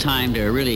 Time to really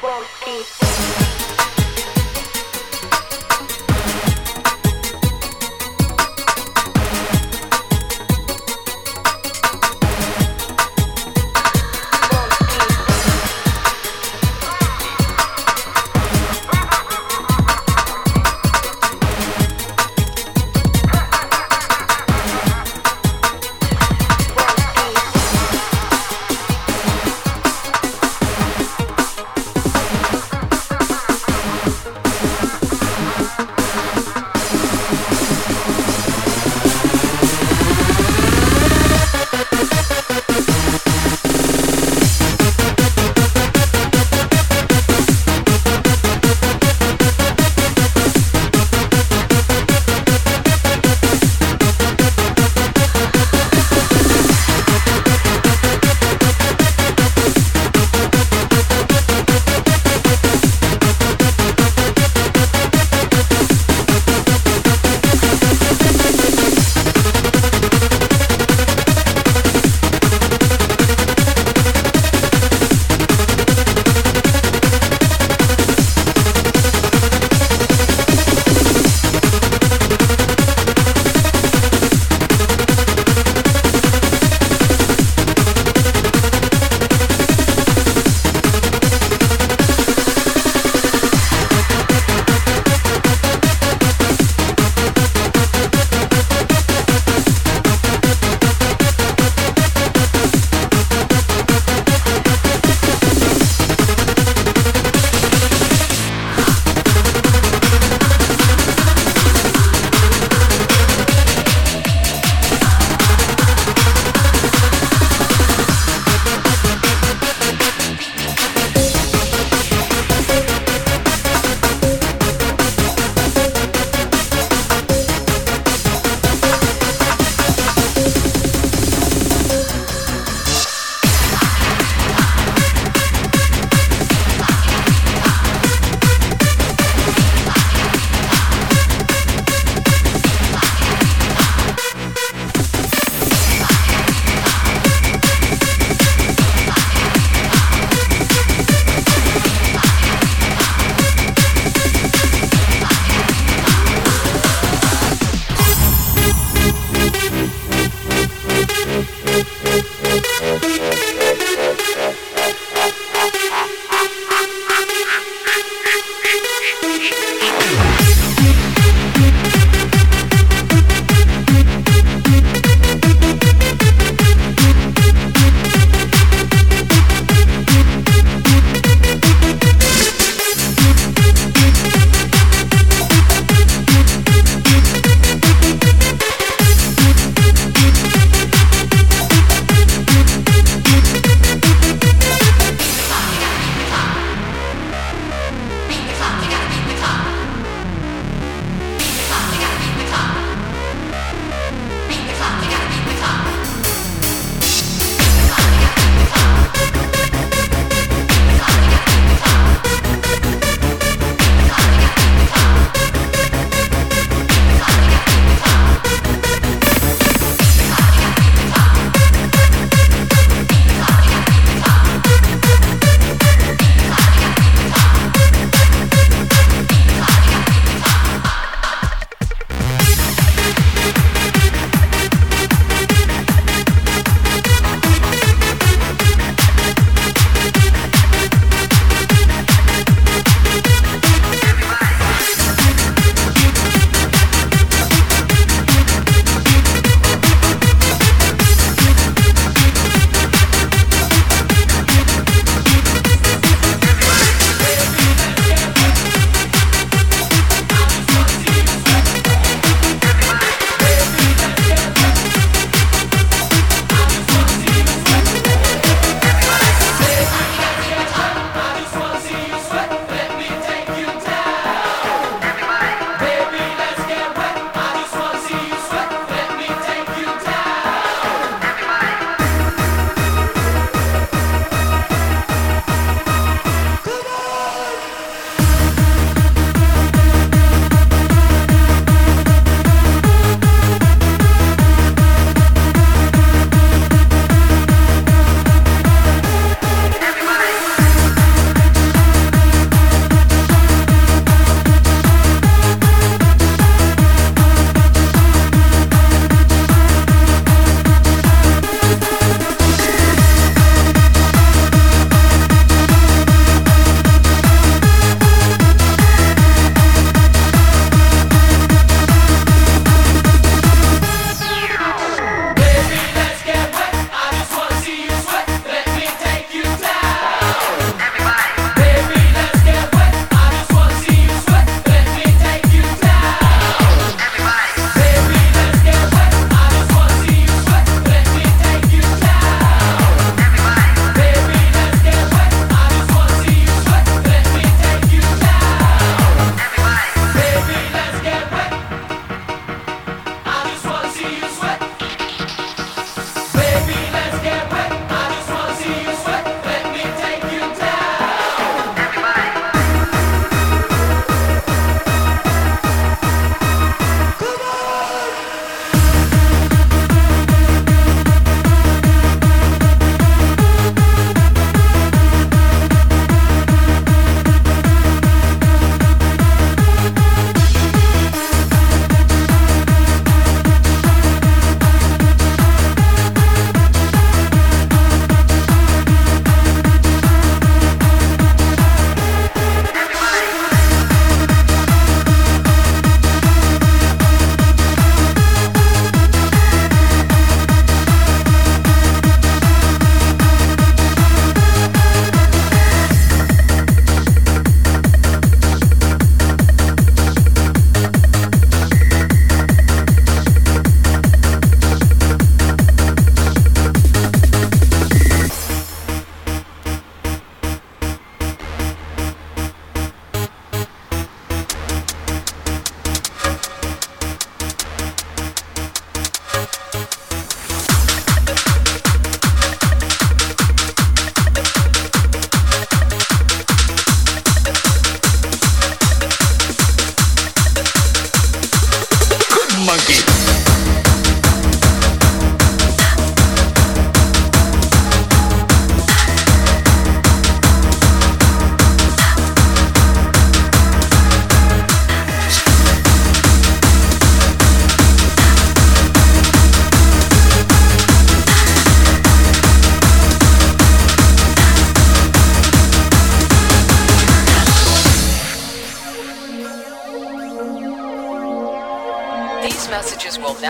Funky.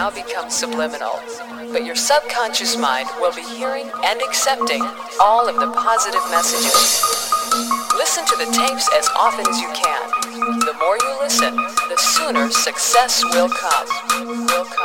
Now become subliminal, but your subconscious mind will be hearing and accepting all of the positive messages. Listen to the tapes as often as you can. The more you listen, the sooner success will come. Will come.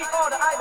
see all the idols.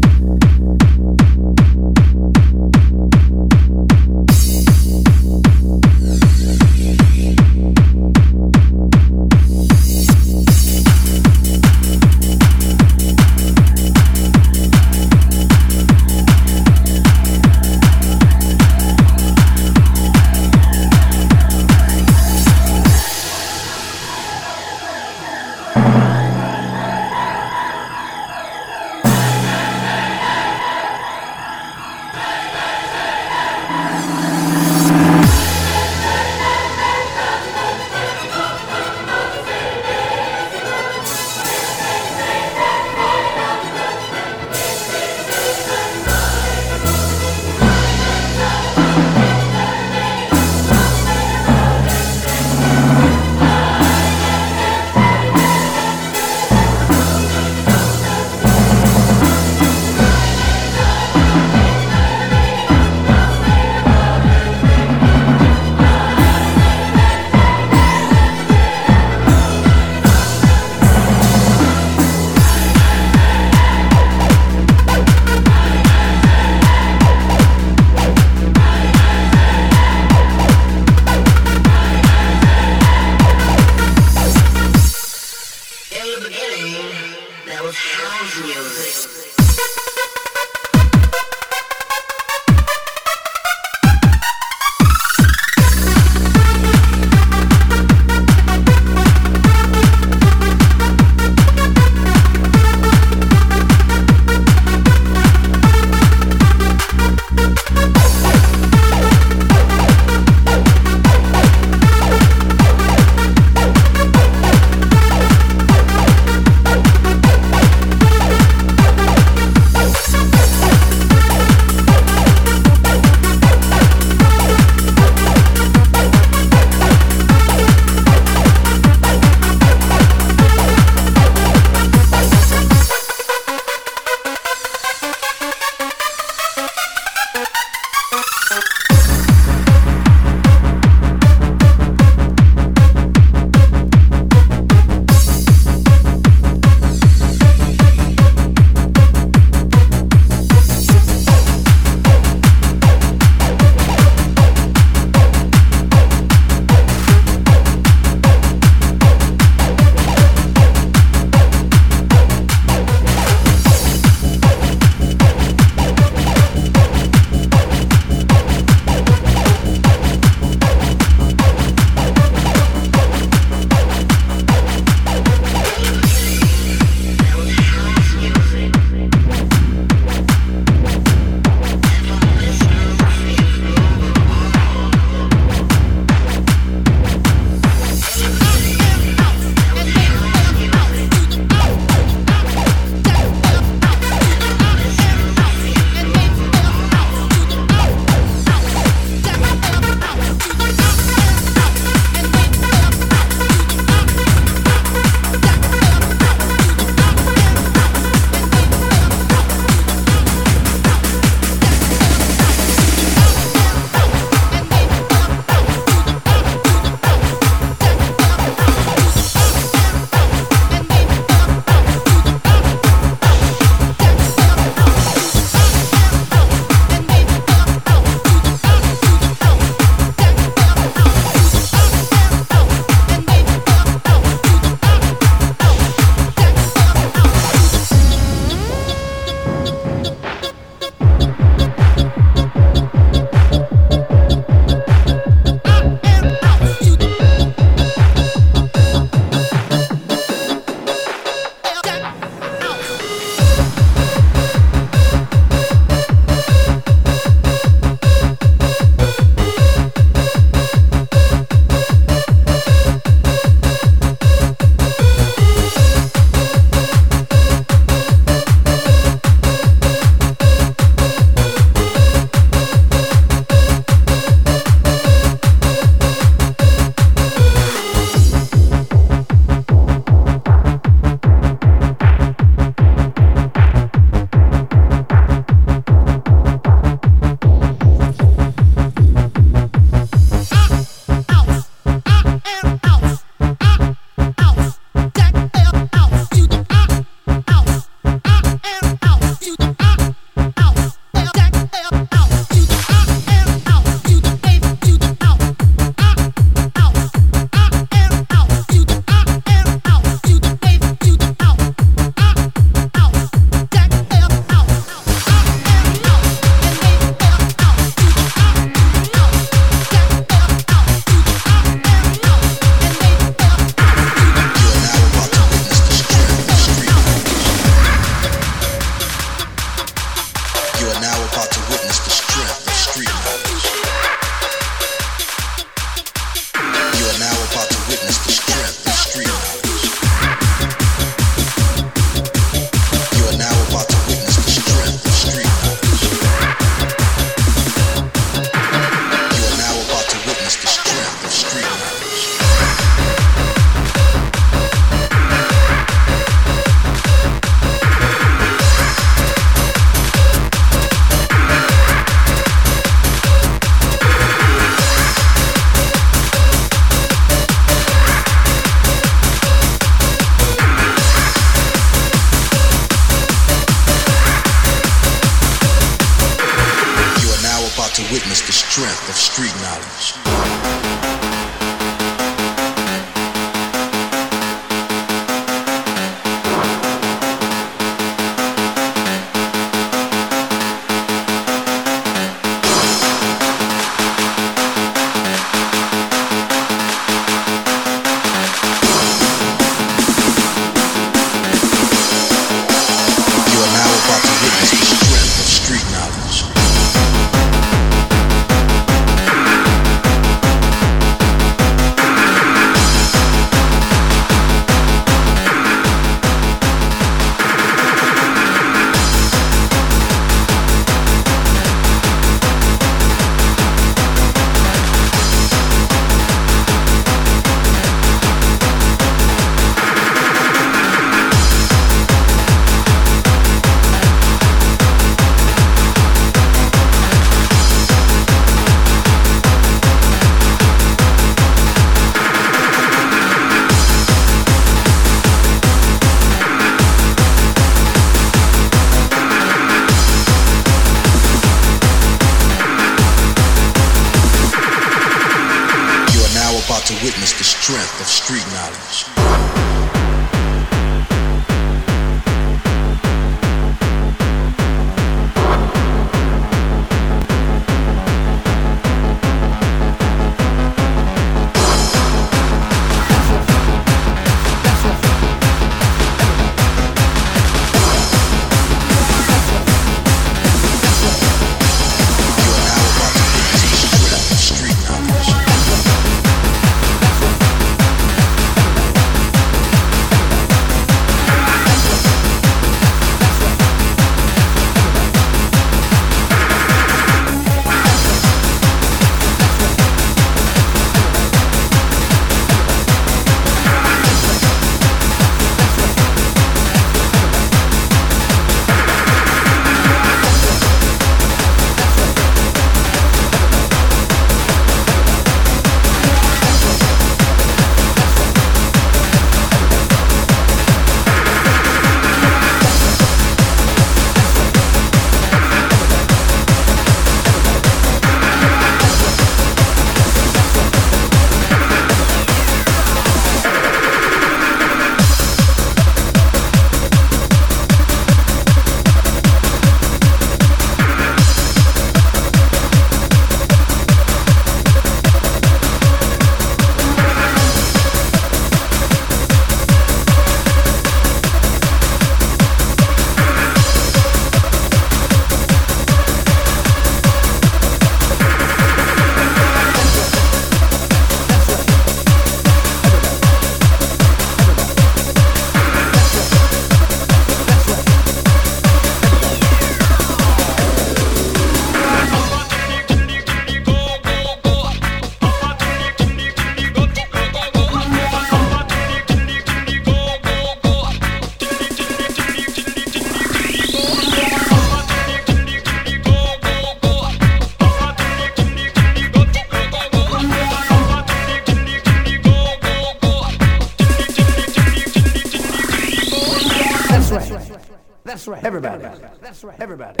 Right. Everybody. That's right. Everybody.